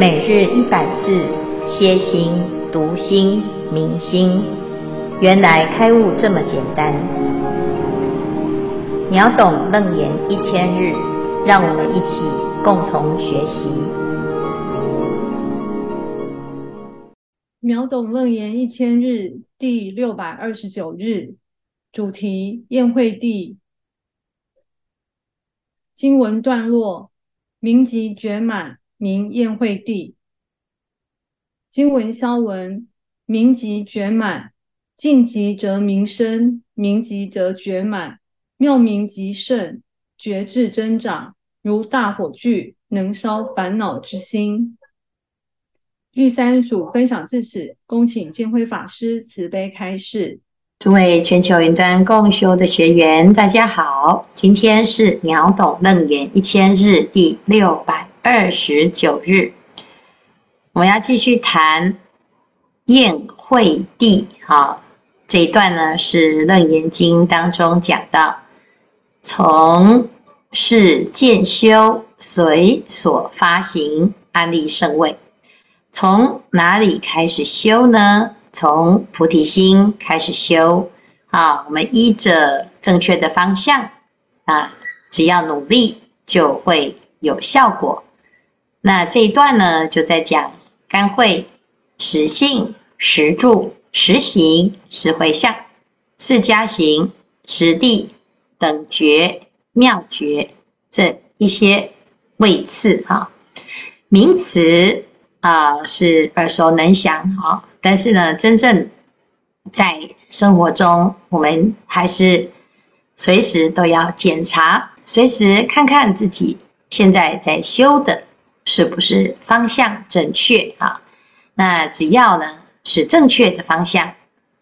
每日一百字，歇心、读心、明心，原来开悟这么简单。秒懂楞严一千日，让我们一起共同学习。秒懂楞严一千日第六百二十九日，主题：宴会地。经文段落：名极觉满。名宴会地，经文消文，名极绝满，尽极则名生，名极则绝满，妙明极盛，觉智增长，如大火炬，能烧烦恼之心。第三组分享至此，恭请见辉法师慈悲开示。诸位全球云端共修的学员，大家好，今天是秒懂楞严一千日第六百。二十九日，我们要继续谈宴会地。哈，这一段呢是《楞严经》当中讲到，从是渐修随所发行安立圣位，从哪里开始修呢？从菩提心开始修。啊，我们依着正确的方向啊，只要努力就会有效果。那这一段呢，就在讲干慧、实性、实住、实行、实回向、四加行、实地、等觉、妙觉这一些位次哈，名词啊、是耳熟能详啊，但是呢，真正在生活中，我们还是随时都要检查，随时看看自己现在在修的。是不是方向正确啊？那只要呢是正确的方向，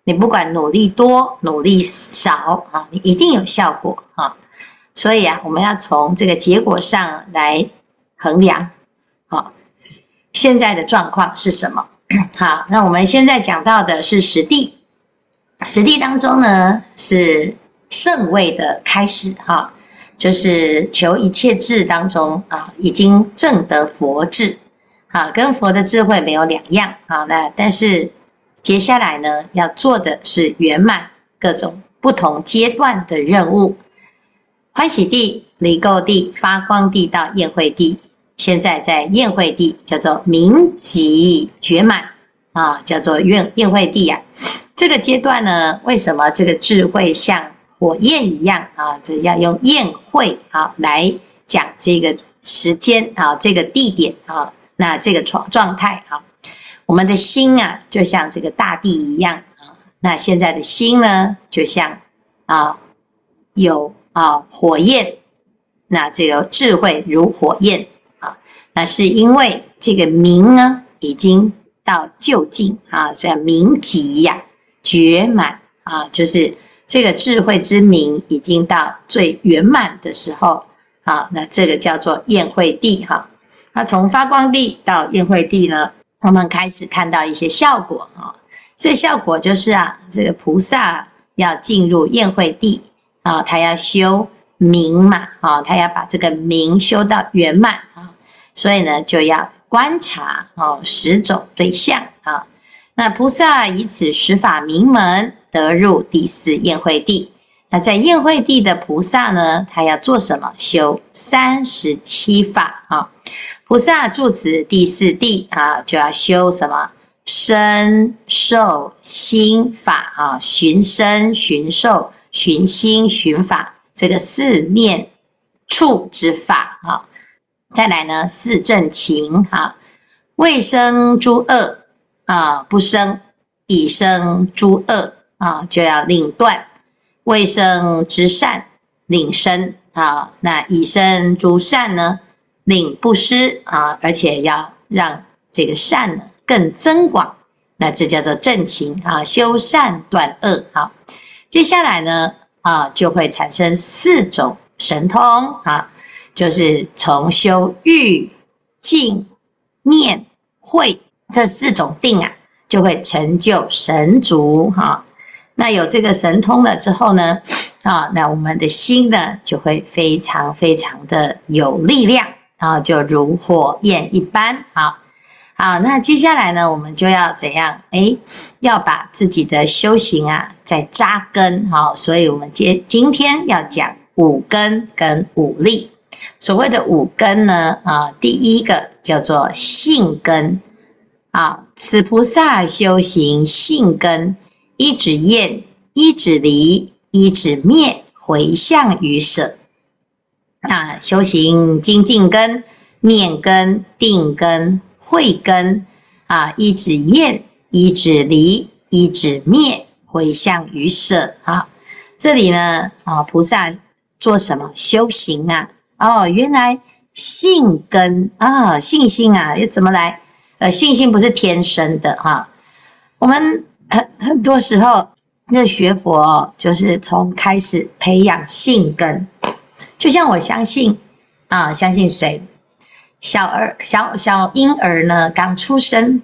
你不管努力多努力少啊，你一定有效果啊。所以啊，我们要从这个结果上来衡量。好，现在的状况是什么？好，那我们现在讲到的是实地，实地当中呢是圣位的开始哈。就是求一切智当中啊，已经证得佛智，啊，跟佛的智慧没有两样啊。那但是接下来呢，要做的是圆满各种不同阶段的任务。欢喜地、离垢地、发光地到宴会地，现在在宴会地叫做名极觉满啊，叫做宴宴会地呀、啊。这个阶段呢，为什么这个智慧像？火焰一样啊，这要用宴会啊来讲这个时间啊，这个地点啊，那这个状状态啊，我们的心啊，就像这个大地一样啊，那现在的心呢，就像啊有啊火焰，那这个智慧如火焰啊，那是因为这个明呢已经到究竟啊，所以名极呀，觉满啊，就是。这个智慧之名已经到最圆满的时候，好，那这个叫做宴会地哈。那从发光地到宴会地呢，我们开始看到一些效果啊。这效果就是啊，这个菩萨要进入宴会地啊，他要修明嘛啊，他要把这个明修到圆满啊，所以呢，就要观察哦十种对象啊。那菩萨以此十法名门。得入第四宴会地，那在宴会地的菩萨呢，他要做什么？修三十七法啊！菩萨住持第四地啊，就要修什么？身受心法啊，寻身、寻受、寻心、寻法，这个四念处之法啊。再来呢，四正勤啊，未生诸恶啊，不生已生诸恶。啊，就要令断，未生之善，令生啊。那以生诸善呢，令不失啊，而且要让这个善呢更增广。那这叫做正勤啊，修善断恶。好，接下来呢啊，就会产生四种神通啊，就是从修欲、静、念、慧这四种定啊，就会成就神足哈。那有这个神通了之后呢，啊，那我们的心呢就会非常非常的有力量啊，就如火焰一般啊。好，那接下来呢，我们就要怎样？哎，要把自己的修行啊，再扎根。好，所以我们今今天要讲五根跟五力。所谓的五根呢，啊，第一个叫做性根。啊，此菩萨修行性根，一指厌，一指离，一指灭，回向于舍。啊，修行精进根、念根、定根。慧根啊，一指厌，一指离，一指灭，回向于舍啊。这里呢，啊，菩萨做什么修行啊？哦，原来性根啊，信心啊，要怎么来？呃，信心不是天生的哈、我们很很多时候，那学佛就是从开始培养信根，就像我相信啊，相信谁？小儿小小婴儿呢，刚出生，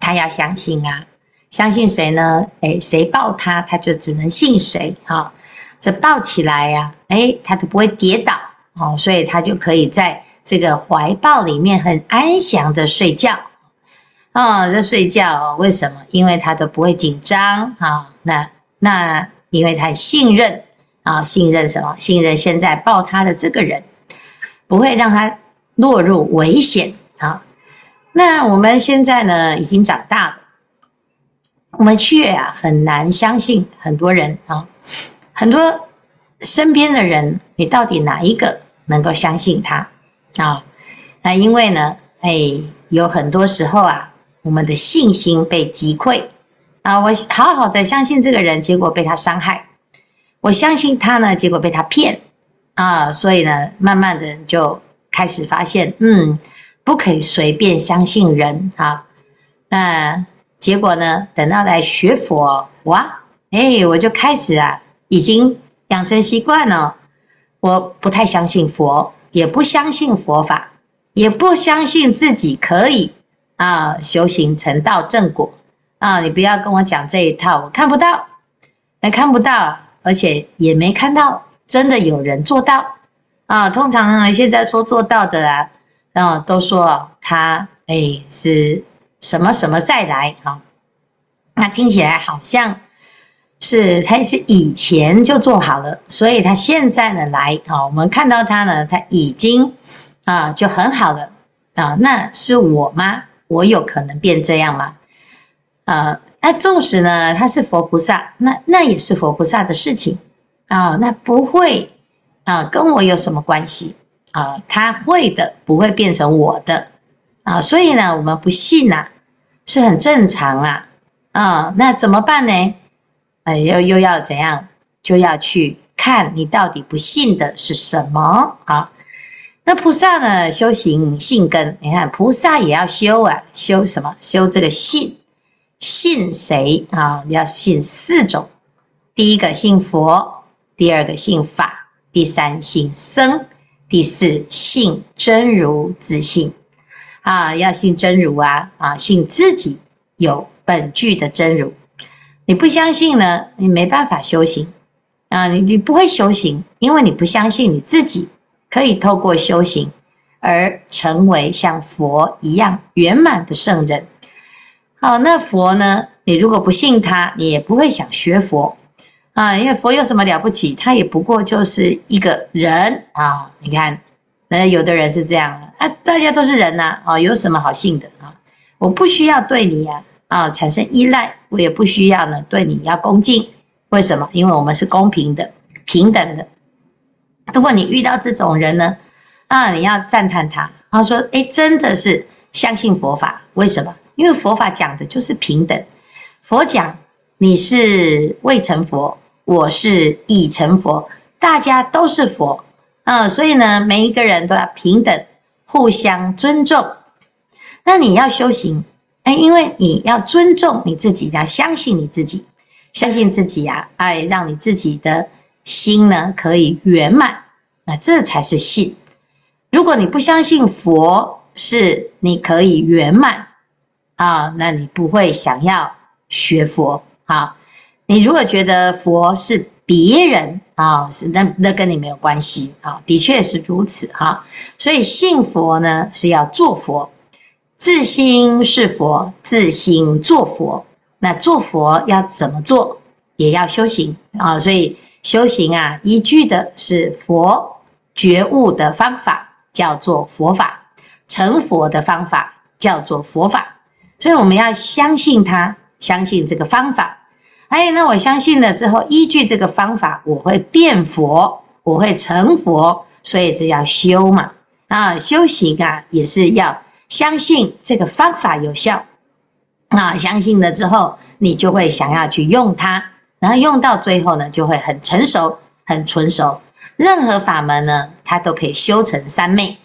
他要相信啊，相信谁呢？哎，谁抱他，他就只能信谁。哈、哦，这抱起来呀、啊，哎，他都不会跌倒，哦，所以他就可以在这个怀抱里面很安详的睡觉。啊、哦，这睡觉为什么？因为他都不会紧张啊、那那因为他信任啊、信任什么？信任现在抱他的这个人，不会让他。落入危险啊！那我们现在呢，已经长大了，我们却啊很难相信很多人啊，很多身边的人，你到底哪一个能够相信他啊？那因为呢，哎，有很多时候啊，我们的信心被击溃啊，我好好的相信这个人，结果被他伤害；我相信他呢，结果被他骗啊，所以呢，慢慢的就。开始发现，嗯，不可以随便相信人啊。那结果呢？等到来学佛，哇，哎，我就开始啊，已经养成习惯了。我不太相信佛，也不相信佛法，也不相信自己可以啊修行成道正果啊。你不要跟我讲这一套，我看不到，也看不到，而且也没看到真的有人做到。啊，通常啊，现在说做到的啊，然后都说他哎是什么什么再来啊，那听起来好像是他是以前就做好了，所以他现在呢来啊，我们看到他呢，他已经啊就很好了啊，那是我吗？我有可能变这样吗？啊，那纵使呢他是佛菩萨，那那也是佛菩萨的事情啊，那不会。啊，跟我有什么关系啊？他会的，不会变成我的啊。所以呢，我们不信呐、啊，是很正常啊。啊，那怎么办呢？哎，又又要怎样？就要去看你到底不信的是什么啊？那菩萨呢，修行性根，你看菩萨也要修啊，修什么？修这个信，信谁啊？要信四种，第一个信佛，第二个信法。第三信僧，第四信真如自性，啊，要信真如啊，啊，信自己有本具的真如。你不相信呢，你没办法修行啊，你你不会修行，因为你不相信你自己可以透过修行而成为像佛一样圆满的圣人。好，那佛呢？你如果不信他，你也不会想学佛。啊，因为佛有什么了不起？他也不过就是一个人啊！你看，那有的人是这样啊，大家都是人呐啊，有什么好信的啊？我不需要对你呀啊，啊产生依赖，我也不需要呢对你要恭敬。为什么？因为我们是公平的、平等的。如果你遇到这种人呢，啊，你要赞叹他，他说：“哎，真的是相信佛法。为什么？因为佛法讲的就是平等。佛讲你是未成佛。”我是已成佛，大家都是佛，啊，所以呢，每一个人都要平等，互相尊重。那你要修行，哎，因为你要尊重你自己，要相信你自己，相信自己啊，哎，让你自己的心呢可以圆满，那这才是信。如果你不相信佛是你可以圆满啊，那你不会想要学佛啊。你如果觉得佛是别人啊，是那那跟你没有关系啊，的确是如此哈。所以信佛呢是要做佛，自心是佛，自心做佛。那做佛要怎么做？也要修行啊。所以修行啊，依据的是佛觉悟的方法，叫做佛法；成佛的方法叫做佛法。所以我们要相信他，相信这个方法。哎，那我相信了之后，依据这个方法，我会变佛，我会成佛。所以这叫修嘛。啊，修行啊，也是要相信这个方法有效。啊，相信了之后，你就会想要去用它，然后用到最后呢，就会很成熟、很纯熟。任何法门呢，它都可以修成三昧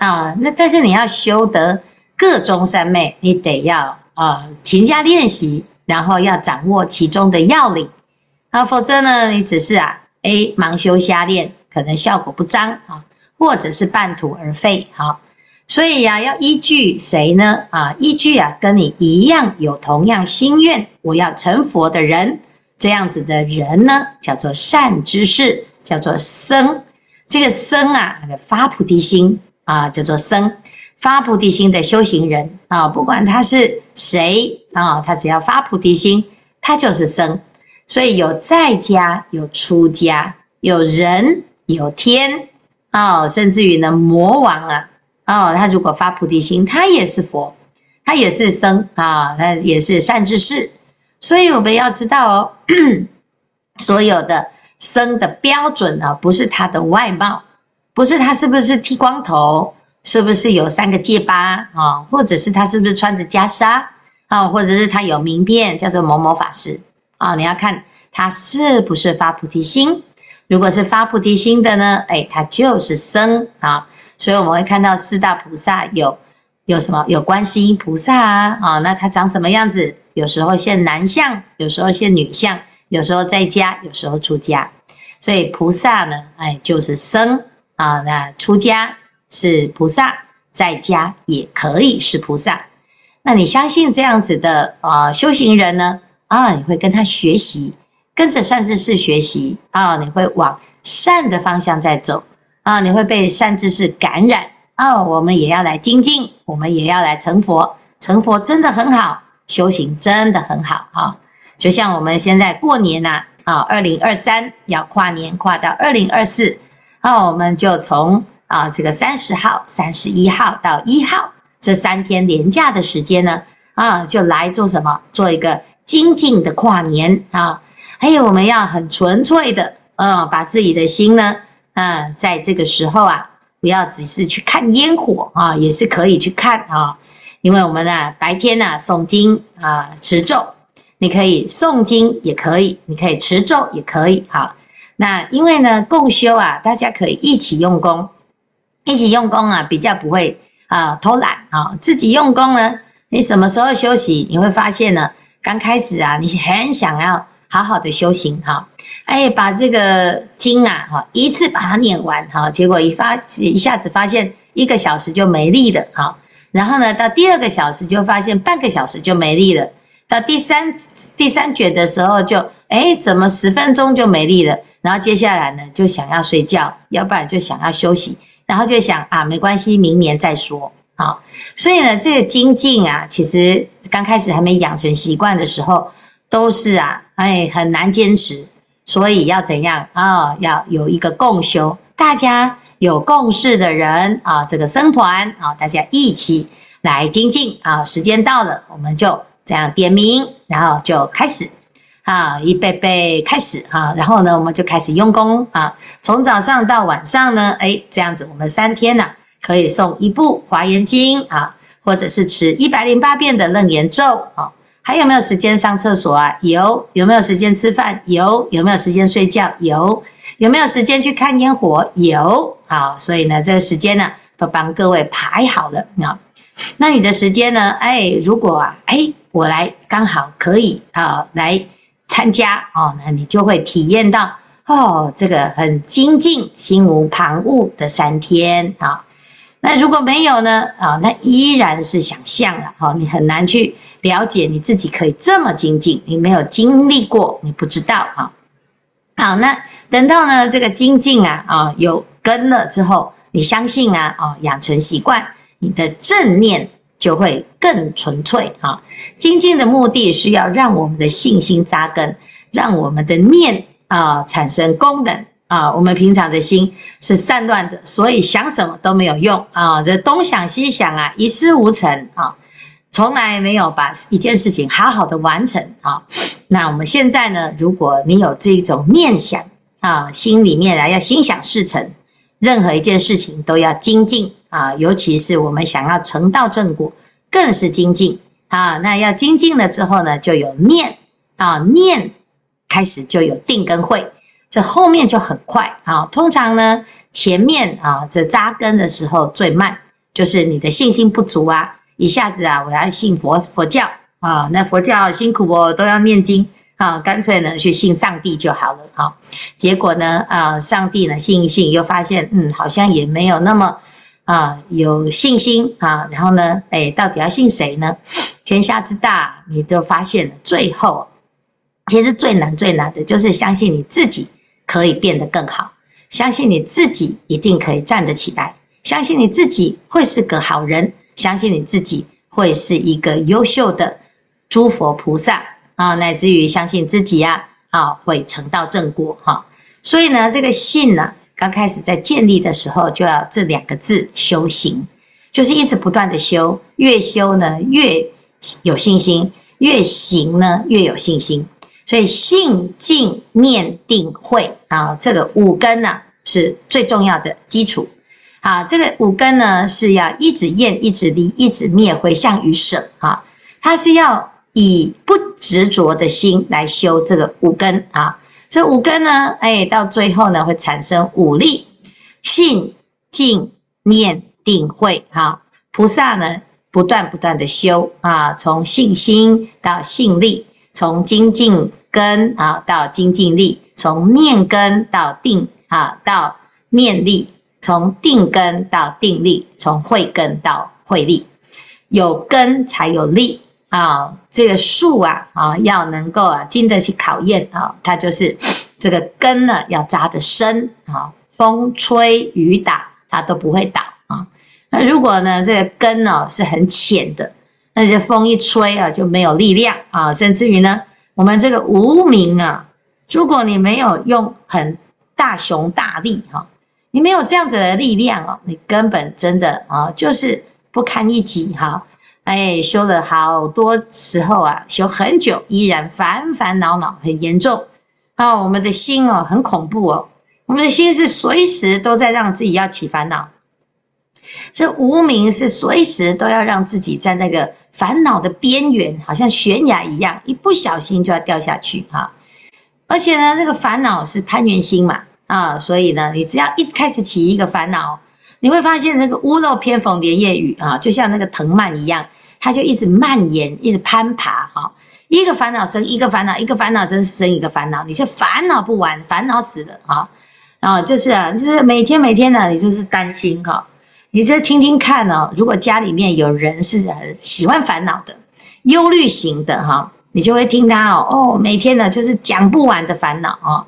啊。那但是你要修得个中三昧，你得要啊勤加练习，然后要掌握其中的要领啊，否则呢，你只是啊，哎，盲修瞎练，可能效果不彰啊。或者是半途而废，好，所以呀、啊，要依据谁呢？啊，依据啊，跟你一样有同样心愿，我要成佛的人，这样子的人呢，叫做善知识，叫做僧。这个僧啊，发菩提心啊，叫做僧，发菩提心的修行人啊，不管他是谁啊，他只要发菩提心，他就是僧。所以有在家，有出家，有人，有天。哦，甚至于呢，魔王啊，哦，他如果发菩提心，他也是佛，他也是僧啊，他也是善知识。所以我们要知道哦，所有的僧的标准呢，不是他的外貌，不是他是不是剃光头，是不是有三个戒疤啊，或者是他是不是穿着袈裟啊，或者是他有名片叫做某某法师啊，你要看他是不是发菩提心。如果是发菩提心的呢，哎，他就是僧啊，所以我们会看到四大菩萨有有什么？有观世音菩萨啊，啊，那他长什么样子？有时候现男相，有时候现女相，有时候在家，有时候出家。所以菩萨呢，哎，就是生啊。那出家是菩萨，在家也可以是菩萨。那你相信这样子的啊修行人呢？啊，你会跟他学习。跟着善知识学习啊，你会往善的方向在走啊，你会被善知识感染哦。我们也要来精进，我们也要来成佛，成佛真的很好，修行真的很好啊。就像我们现在过年呐啊，二零二三要跨年，跨到二零二四，啊，我们就从啊这个三十号、三十一号到一号这三天连假的时间呢啊，就来做什么？做一个精进的跨年啊。还有，我们要很纯粹的，嗯，把自己的心呢，嗯，在这个时候啊，不要只是去看烟火啊，也是可以去看啊，因为我们呢，白天呢诵经啊，持咒，你可以诵经也可以，你可以持咒也可以，好，那因为呢，共修啊，大家可以一起用功，一起用功啊，比较不会啊偷懒啊，自己用功呢，你什么时候休息，你会发现呢，刚开始啊，你很想要。好好的修行哈，哎，把这个经啊哈一次把它念完哈，结果一发一下子发现一个小时就没力了哈，然后呢到第二个小时就发现半个小时就没力了，到第三第三卷的时候就哎怎么十分钟就没力了，然后接下来呢就想要睡觉，要不然就想要休息，然后就想啊没关系，明年再说好，所以呢这个精进啊，其实刚开始还没养成习惯的时候。都是啊，哎，很难坚持，所以要怎样啊、要有一个共修，大家有共事的人啊，这个僧团啊，大家一起来精进啊。时间到了，我们就这样点名，然后就开始啊，预备备开始啊。然后呢，我们就开始用功啊，从早上到晚上呢，哎，这样子我们三天呢、可以诵一部华严经啊，或者是持一百零八遍的楞严咒啊。还有没有时间上厕所啊？有。有没有时间吃饭？有。有没有时间睡觉？有。有没有时间去看烟火？有。好，所以呢，这个时间呢，都帮各位排好了啊。那你的时间呢？哎，如果啊，哎，我来刚好可以啊，来参加哦，那你就会体验到哦，这个很精进、心无旁骛的三天啊。那如果没有呢？啊，那依然是想象了。哈，你很难去了解你自己可以这么精进，你没有经历过，你不知道啊。好，那等到呢这个精进啊啊有根了之后，你相信啊啊养成习惯，你的正念就会更纯粹啊。精进的目的是要让我们的信心扎根，让我们的念啊产生功能啊。我们平常的心是散乱的，所以想什么都没有用啊，这东想西想啊，一事无成啊，从来没有把一件事情好好的完成啊。那我们现在呢，如果你有这种念想啊，心里面啊要心想事成。任何一件事情都要精进啊，尤其是我们想要成道正果，更是精进啊。那要精进了之后呢，就有念啊，念开始就有定跟慧，这后面就很快啊。通常呢，前面啊这扎根的时候最慢，就是你的信心不足啊，一下子啊我要信佛佛教啊，那佛教辛苦哦，都要念经。啊，干脆呢去信上帝就好了。啊，结果呢，啊，上帝呢信一信，又发现，嗯，好像也没有那么啊有信心啊。然后呢，哎，到底要信谁呢？天下之大，你就发现了，最后其实最难最难的就是相信你自己可以变得更好，相信你自己一定可以站得起来，相信你自己会是个好人，相信你自己会是一个优秀的诸佛菩萨。啊，乃至于相信自己呀，啊，会成道正果哈。所以呢，这个信呢，刚开始在建立的时候，就要这两个字修行，就是一直不断的修，越修呢越有信心，越行呢越有信心。所以信、静、念、定、慧啊，这个五根呢是最重要的基础。好，这个五根呢是要一直厌、一直离、一直灭、回向与舍啊，它是要。以不执着的心来修这个五根啊，这五根呢，哎，到最后呢会产生五力：信、静、念、定、慧。哈，菩萨呢不断不断的修啊，从信心到信力，从精进根啊到精进力，从念根到定啊到念力，从定根到定力，从慧根到慧力，有根才有力。啊，这个树啊，啊，要能够啊经得起考验啊，它就是这个根呢要扎得深啊，风吹雨打它都不会倒啊。那如果呢这个根呢是很浅的，那些风一吹啊就没有力量啊，甚至于呢我们这个无明啊，如果你没有用很大雄大力哈，你没有这样子的力量哦，你根本真的啊就是不堪一击哈。哎，修了好多时候啊，修很久，依然烦烦恼恼很严重。啊，我们的心哦，很恐怖哦，我们的心是随时都在让自己要起烦恼。这无明是随时都要让自己在那个烦恼的边缘，好像悬崖一样，一不小心就要掉下去哈。而且呢，这个烦恼是攀缘心嘛，啊，所以呢，你只要一开始起一个烦恼，你会发现那个屋漏偏逢连夜雨啊，就像那个藤蔓一样。它就一直蔓延，一直攀爬，哈，一个烦恼生一个烦恼，一个烦恼生生一个烦恼，你就烦恼不完，烦恼死了，哈，啊，就是啊，就是每天每天呢，你就是担心，哈，你就听听看哦，如果家里面有人是很喜欢烦恼的、忧虑型的，哈，你就会听他哦，哦，每天呢就是讲不完的烦恼，哦。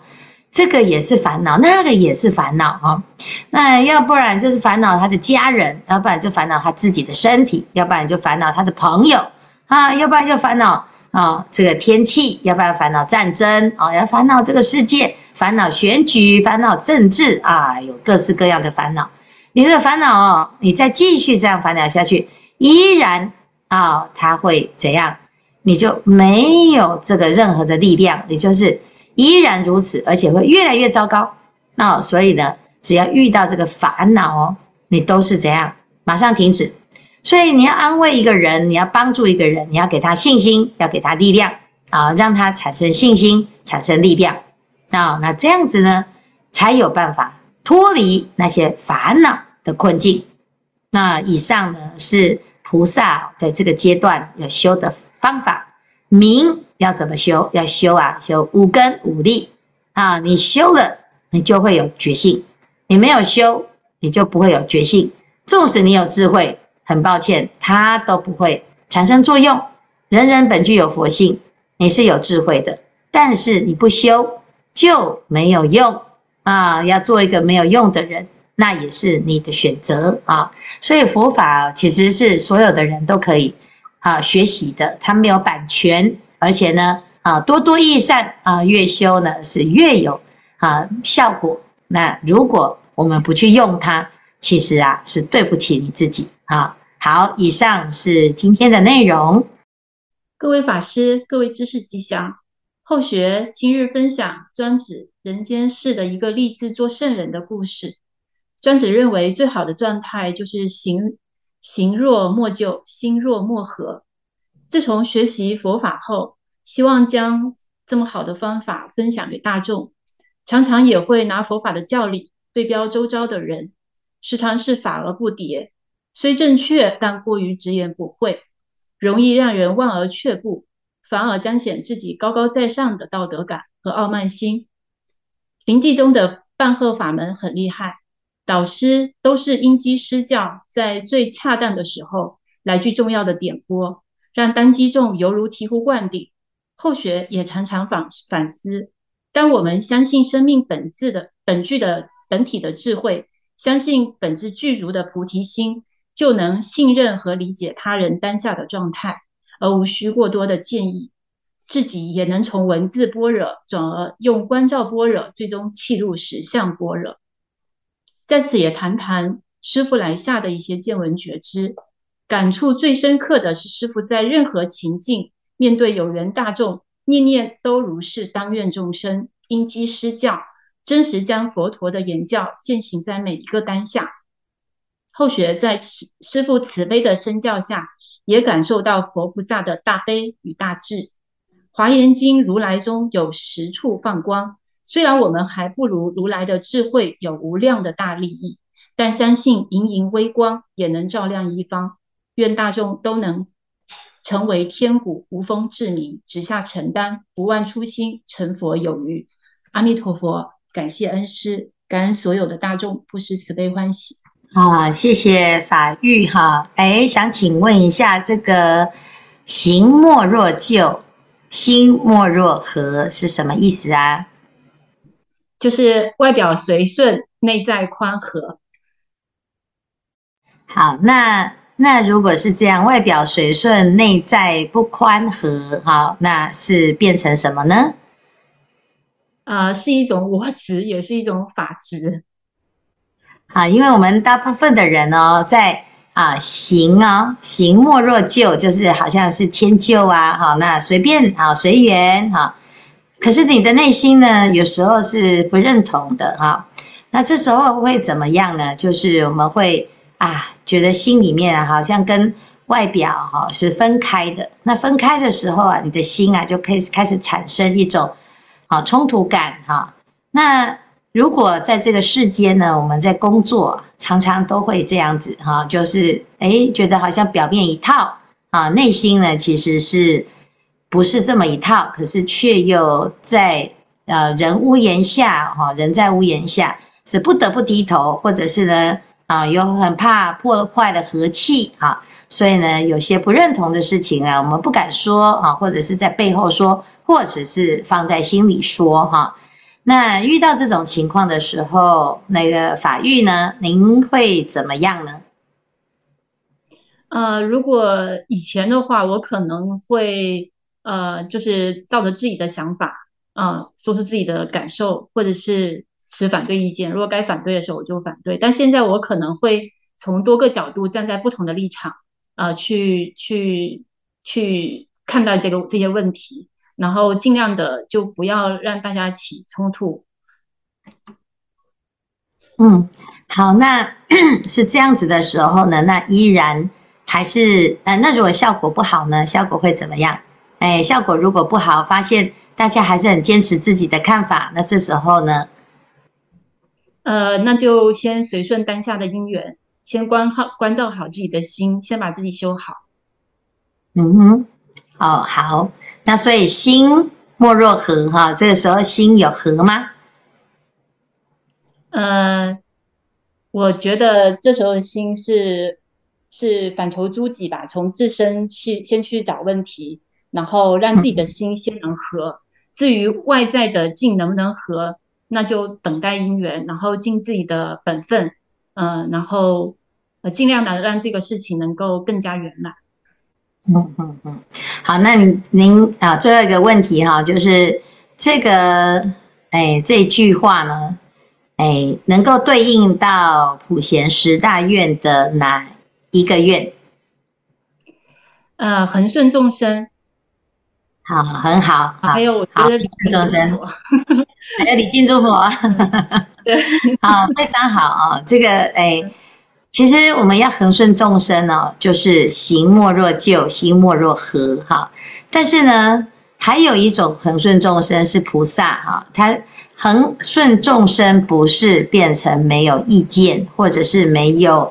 这个也是烦恼，那个也是烦恼哈。那要不然就是烦恼他的家人，要不然就烦恼他自己的身体，要不然就烦恼他的朋友啊，要不然就烦恼啊这个天气，要不然烦恼战争啊，要烦恼这个世界，烦恼选举，烦恼政治啊，有各式各样的烦恼。你这个烦恼哦，你再继续这样烦恼下去，依然啊，他会怎样？你就没有这个任何的力量，也就是。依然如此，而且会越来越糟糕。那、哦、所以呢，只要遇到这个烦恼哦，你都是怎样？马上停止。所以你要安慰一个人，你要帮助一个人，你要给他信心，要给他力量啊、让他产生信心，产生力量啊、那这样子呢，才有办法脱离那些烦恼的困境。那以上呢，是菩萨在这个阶段要修的方法。明。要怎么修？要修啊，修五根五力啊！你修了，你就会有觉性；你没有修，你就不会有觉性。纵使你有智慧，很抱歉，它都不会产生作用。人人本具有佛性，你是有智慧的，但是你不修就没有用啊！要做一个没有用的人那也是你的选择啊。所以佛法其实是所有的人都可以啊学习的，它没有版权，而且呢啊多多益善啊，越修呢是越有啊效果。那如果我们不去用它，其实啊是对不起你自己啊。好，以上是今天的内容。各位法师，各位知识吉祥。后学今日分享专指人间世的一个立志做圣人的故事。专子认为，最好的状态就是行行若莫救，心若莫合。自从学习佛法后，希望将这么好的方法分享给大众，常常也会拿佛法的教理对标周遭的人，时常是法而不迭，虽正确，但过于直言不讳，容易让人望而却步。反而彰显自己高高在上的道德感和傲慢心。临济宗的半鹤法门很厉害，导师都是因机施教，在最恰当的时候来句重要的点拨，让单机众犹如醍醐灌顶。后学也常常反反思：当我们相信生命本质的本具的本体的智慧，相信本自具足的菩提心，就能信任和理解他人当下的状态。而无需过多的建议，自己也能从文字般若转而用观照般若，最终契入实相般若。在此也谈谈师傅来下的一些见闻觉知，感触最深刻的是师傅在任何情境面对有缘大众，念念都如是当愿众生，因机施教，真实将佛陀的言教践行在每一个当下。后学在师父慈悲的身教下。也感受到佛菩萨的大悲与大智，《华严经》如来中有十处放光。虽然我们还不如如来的智慧有无量的大利益，但相信盈盈微光也能照亮一方。愿大众都能成为天古，无风至明，直下承担，不忘初心，成佛有余。阿弥陀佛，感谢恩师，感恩所有的大众，不失慈悲欢喜。啊，谢谢法玉哈。哎，想请问一下，这个“行莫若就，心莫若和”是什么意思啊？就是外表随顺，内在宽和。好，那那如果是这样，外表随顺，内在不宽和，好，那是变成什么呢？呃，是一种我执，也是一种法执。啊，因为我们大部分的人哦，在啊行啊行莫若就，就是好像是迁就啊，好，那随便啊随缘哈。可是你的内心呢，有时候是不认同的哈。那这时候会怎么样呢？就是我们会啊觉得心里面啊好像跟外表哈是分开的。那分开的时候啊，你的心啊就开始开始产生一种啊冲突感哈。那如果在这个世间呢，我们在工作，常常都会这样子哈，就是诶觉得好像表面一套啊，内心呢其实是不是这么一套，可是却又在呃人屋檐下哈，人在屋檐下是不得不低头，或者是呢啊，又很怕破坏了和气哈，所以呢有些不认同的事情啊，我们不敢说啊，或者是在背后说，或者是放在心里说哈。那遇到这种情况的时候，那个法玉呢，您会怎么样呢？呃，如果以前的话，我可能会呃，就是照着自己的想法，啊、呃，说出自己的感受，或者是持反对意见。如果该反对的时候，我就反对。但现在我可能会从多个角度，站在不同的立场，啊、呃，去去去看待这个这些问题。然后尽量的就不要让大家起冲突。嗯，好，那 是这样子的时候呢，那依然还是呃，那如果效果不好呢，效果会怎么样？哎，效果如果不好，发现大家还是很坚持自己的看法，那这时候呢？呃，那就先随顺当下的因缘，先关好关照好自己的心，先把自己修好。嗯哼，哦，好。那所以心莫若和哈，这个时候心有和吗？嗯、呃，我觉得这时候的心是是反求诸己吧，从自身去先去找问题，然后让自己的心先能合。至于外在的境能不能和，那就等待因缘，然后尽自己的本分，嗯、呃，然后呃尽量的让这个事情能够更加圆满。嗯嗯嗯，好，那您您啊，最后一个问题哈，就是这个哎这句话呢，哎能够对应到普贤十大愿的哪一个愿？呃，恒顺众生。好，很好。好还有，我觉得礼敬众生，还有礼敬诸佛。对，好，非常好啊。这个，哎，其实我们要恒顺众生呢，就是行莫若救，心莫若和。哈，但是呢，还有一种恒顺众生是菩萨哈，他恒顺众生不是变成没有意见，或者是没有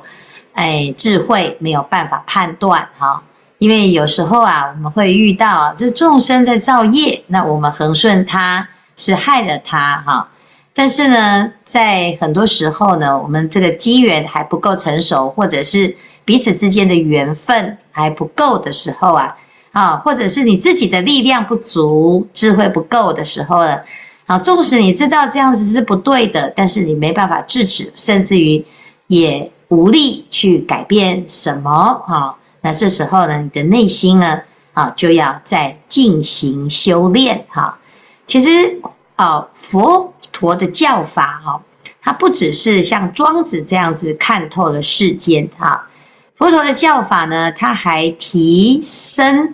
哎智慧，没有办法判断哈。因为有时候啊，我们会遇到这众生在造业，那我们恒顺他是害了他哈。但是呢，在很多时候呢，我们这个机缘还不够成熟，或者是彼此之间的缘分还不够的时候啊，啊，或者是你自己的力量不足、智慧不够的时候呢，啊，纵使你知道这样子是不对的，但是你没办法制止，甚至于也无力去改变什么啊。那这时候呢，你的内心呢，啊，就要再进行修炼哈。其实啊，佛陀的教法哈，它不只是像庄子这样子看透了世间哈。佛陀的教法呢，它还提升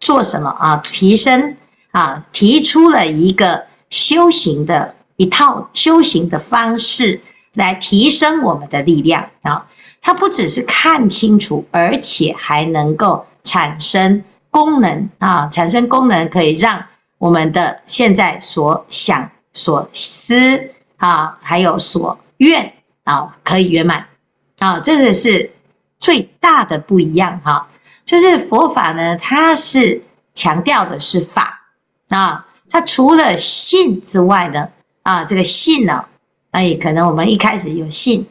做什么啊？提升啊，提出了一个修行的一套修行的方式，来提升我们的力量啊。它不只是看清楚，而且还能够产生功能啊！产生功能可以让我们的现在所想、所思啊，还有所愿啊，可以圆满啊！这个是最大的不一样哈。就是佛法呢，它是强调的是法啊，它除了信之外呢，啊，这个信呢，哎，可能我们一开始有信。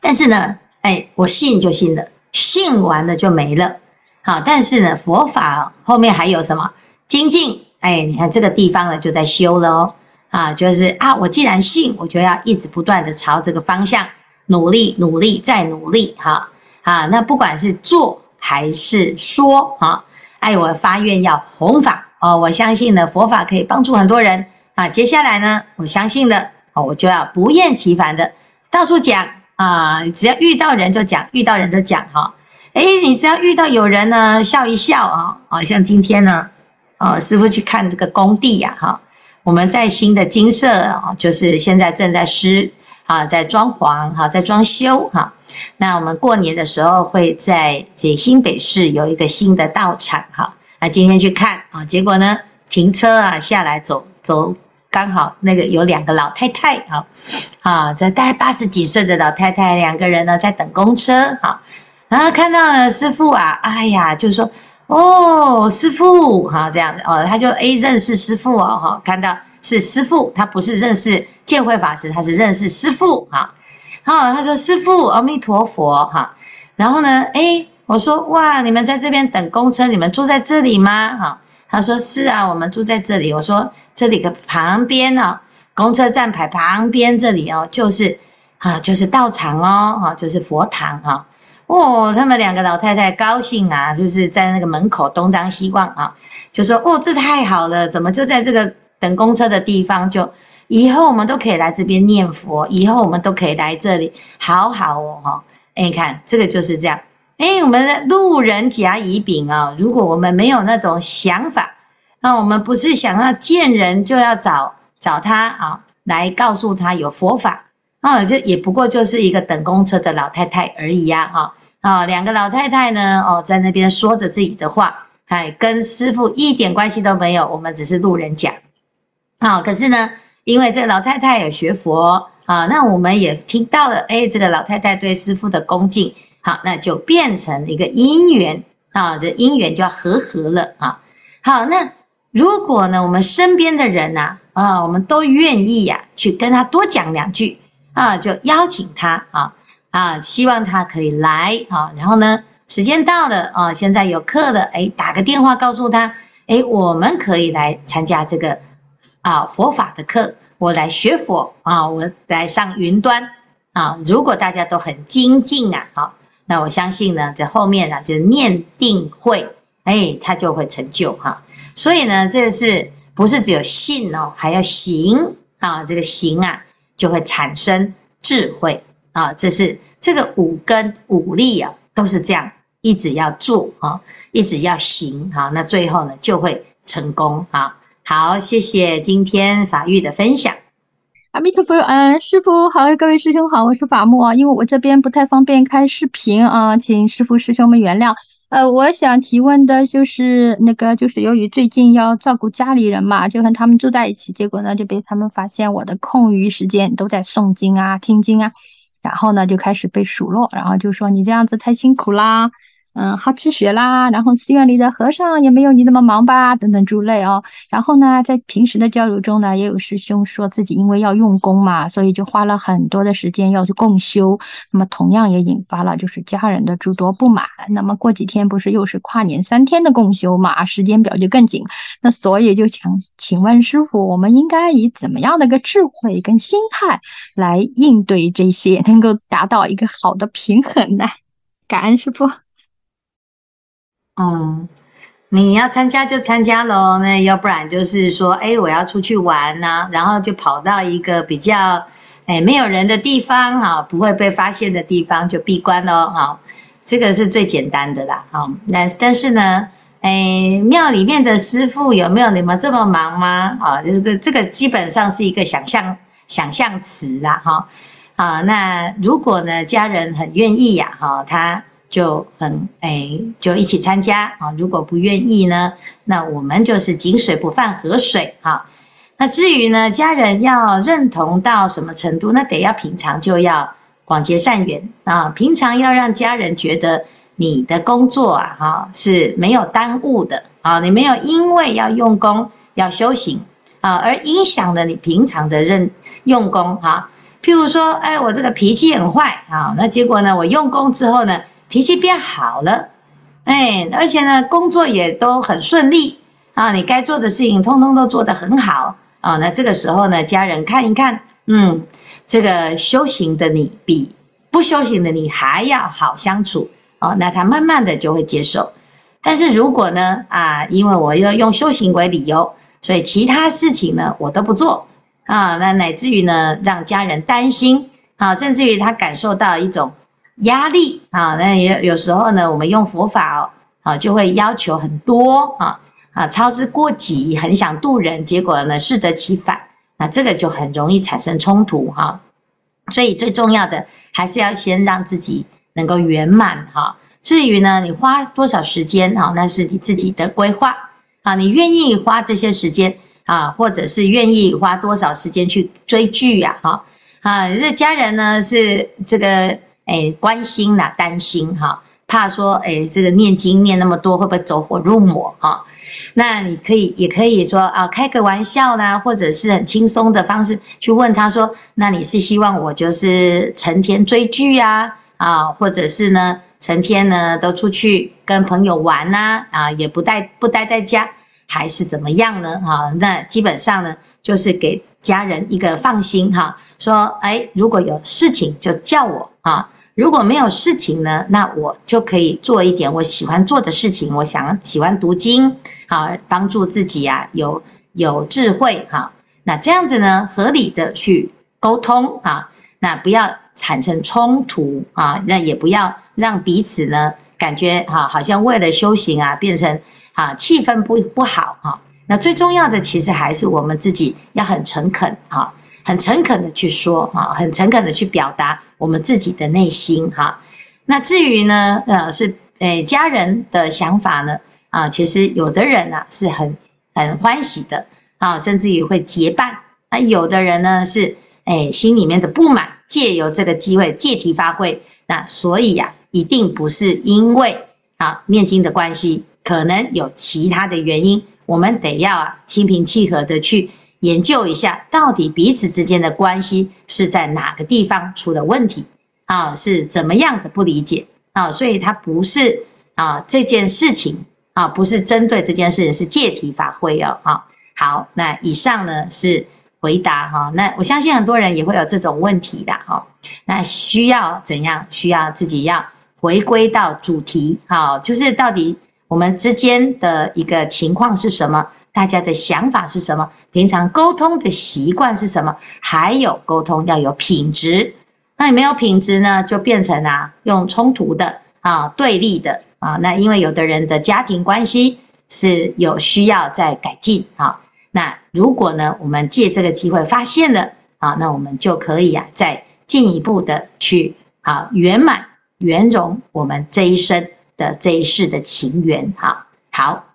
但是呢，哎，我信就信了，信完了就没了。好，但是呢，佛法后面还有什么精进？哎，你看这个地方呢，就在修了哦。啊，就是啊，我既然信，我就要一直不断的朝这个方向努力，努力再努力。哈啊，那不管是做还是说，啊，哎，我发愿要弘法哦，我相信呢，佛法可以帮助很多人啊。接下来呢，我相信的哦，我就要不厌其烦的到处讲。啊，只要遇到人就讲，遇到人就讲哈。哎，你只要遇到有人呢，笑一笑啊。好像今天呢，啊，师傅去看这个工地呀，哈，我们在新的金舍啊，就是现在正在施啊，在装潢哈，在装修哈。那我们过年的时候会在这新北市有一个新的道场哈。那今天去看啊，结果呢，停车啊下来走走。刚好那个有两个老太太，哈，啊，这大概八十几岁的老太太，两个人呢在等公车，哈，然后看到了师父啊，哎呀，就说哦，师父，哈，这样子哦，他就哎认识师父哦，哈，看到是师父，他不是认识建慧法师，他是认识师父，哈，好，他说师父，阿弥陀佛，哈，然后呢，哎，我说哇，你们在这边等公车，你们住在这里吗？哈。他说是啊，我们住在这里。我说这里的旁边哦，公车站牌旁边这里哦，就是啊，就是道场哦，哈，就是佛堂哈。哦，他们两个老太太高兴啊，就是在那个门口东张西望啊，就说哦，这太好了，怎么就在这个等公车的地方？就以后我们都可以来这边念佛，以后我们都可以来这里，好好哦，哈。哎，你看这个就是这样。哎，我们的路人甲乙丙啊，如果我们没有那种想法，那我们不是想要见人就要找找他啊，来告诉他有佛法啊，就也不过就是一个等公车的老太太而已呀，哈啊，两个老太太呢，哦，在那边说着自己的话，哎，跟师父一点关系都没有，我们只是路人甲，啊，可是呢，因为这老太太有学佛啊，那我们也听到了，哎，这个老太太对师父的恭敬。好，那就变成一个因缘啊，这因缘就要和合了啊。好，那如果呢，我们身边的人呐，啊，我们都愿意呀，去跟他多讲两句啊，就邀请他啊啊，希望他可以来啊。然后呢，时间到了啊，现在有课了，哎，打个电话告诉他，哎，我们可以来参加这个啊佛法的课，我来学佛啊，我来上云端。啊，如果大家都很精进啊，好，那我相信呢，在后面呢，就念定慧，哎，他就会成就哈。所以呢，这是不是只有信哦，还要行啊？这个行啊，就会产生智慧啊。这是这个五根五力啊，都是这样，一直要做啊，一直要行啊。那最后呢，就会成功啊。好，谢谢今天法玉的分享。阿弥陀佛，嗯，师傅好，各位师兄好，我是法木啊，因为我这边不太方便开视频啊，请师傅师兄们原谅。呃，我想提问的就是那个，就是由于最近要照顾家里人嘛，就跟他们住在一起，结果呢就被他们发现我的空余时间都在诵经啊、听经啊，然后呢就开始被数落，然后就说你这样子太辛苦啦。嗯，好吃血啦，然后寺院里的和尚也没有你那么忙吧，等等诸类哦。然后呢，在平时的交流中呢，也有师兄说自己因为要用功嘛，所以就花了很多的时间要去共修。那么同样也引发了就是家人的诸多不满。那么过几天不是又是跨年三天的共修嘛，时间表就更紧。那所以就想请问师傅，我们应该以怎么样的一个智慧跟心态来应对这些，能够达到一个好的平衡呢？感恩师傅。嗯，你要参加就参加喽，那要不然就是说，哎，我要出去玩呐、啊，然后就跑到一个比较，哎，没有人的地方啊，不会被发现的地方就闭关喽，啊，这个是最简单的啦，啊，那但是呢，哎，庙里面的师父有没有你们这么忙吗？啊，这个这个基本上是一个想象想象词啦，哈，啊，那如果呢，家人很愿意呀，哈，他。就很哎，就一起参加啊！如果不愿意呢，那我们就是井水不犯河水哈。那至于呢，家人要认同到什么程度，那得要平常就要广结善缘啊，平常要让家人觉得你的工作啊哈是没有耽误的啊，你没有因为要用功要修行啊而影响了你平常的认用功哈。譬如说，哎，我这个脾气很坏啊，那结果呢，我用功之后呢，脾气变好了，哎，而且呢，工作也都很顺利啊，你该做的事情通通都做得很好啊。那这个时候呢，家人看一看，嗯，这个修行的你比不修行的你还要好相处啊，那他慢慢的就会接受。但是如果呢，啊，因为我要用修行为理由，所以其他事情呢我都不做啊，那乃至于呢，让家人担心啊，甚至于他感受到一种。压力啊，那也有时候呢，我们用佛法哦，啊，就会要求很多啊啊，操之过急，很想度人，结果呢适得其反，那这个就很容易产生冲突哈。所以最重要的还是要先让自己能够圆满哈。至于呢，你花多少时间啊，那是你自己的规划啊，你愿意花这些时间啊，或者是愿意花多少时间去追剧呀？哈啊，这家人呢是这个。哎，关心呐，担心哈，怕说哎，这个念经念那么多，会不会走火入魔哈？那你可以，也可以说啊，开个玩笑啦，或者是很轻松的方式去问他说，那你是希望我就是成天追剧呀，啊，或者是呢，成天呢都出去跟朋友玩呐，啊，也不待不待在家，还是怎么样呢？哈，那基本上呢，就是给家人一个放心哈，说哎，如果有事情就叫我。啊，如果没有事情呢，那我就可以做一点我喜欢做的事情。我想喜欢读经，啊，帮助自己啊，有有智慧哈、那这样子呢，合理的去沟通啊，那不要产生冲突啊，那也不要让彼此呢感觉哈、好像为了修行啊，变成啊气氛不不好哈、那最重要的其实还是我们自己要很诚恳啊。很诚恳的去说哈，很诚恳的去表达我们自己的内心哈。那至于呢，呃，是诶家人的想法呢，啊，其实有的人呢是很很欢喜的啊，甚至于会结伴。那有的人呢是诶心里面的不满，借由这个机会借题发挥。那所以呀，一定不是因为啊念经的关系，可能有其他的原因。我们得要啊心平气和的去。研究一下，到底彼此之间的关系是在哪个地方出了问题啊？是怎么样的不理解啊？所以它不是啊这件事情啊，不是针对这件事情，是借题发挥哦。啊，好，那以上呢是回答哈。那我相信很多人也会有这种问题的哈。那需要怎样？需要自己要回归到主题，好，就是到底我们之间的一个情况是什么？大家的想法是什么？平常沟通的习惯是什么？还有沟通要有品质。那你没有品质呢，就变成啊用冲突的啊对立的啊。那因为有的人的家庭关系是有需要再改进啊。那如果呢，我们借这个机会发现了啊，那我们就可以啊再进一步的去啊圆满圆融我们这一生的这一世的情缘。好，好。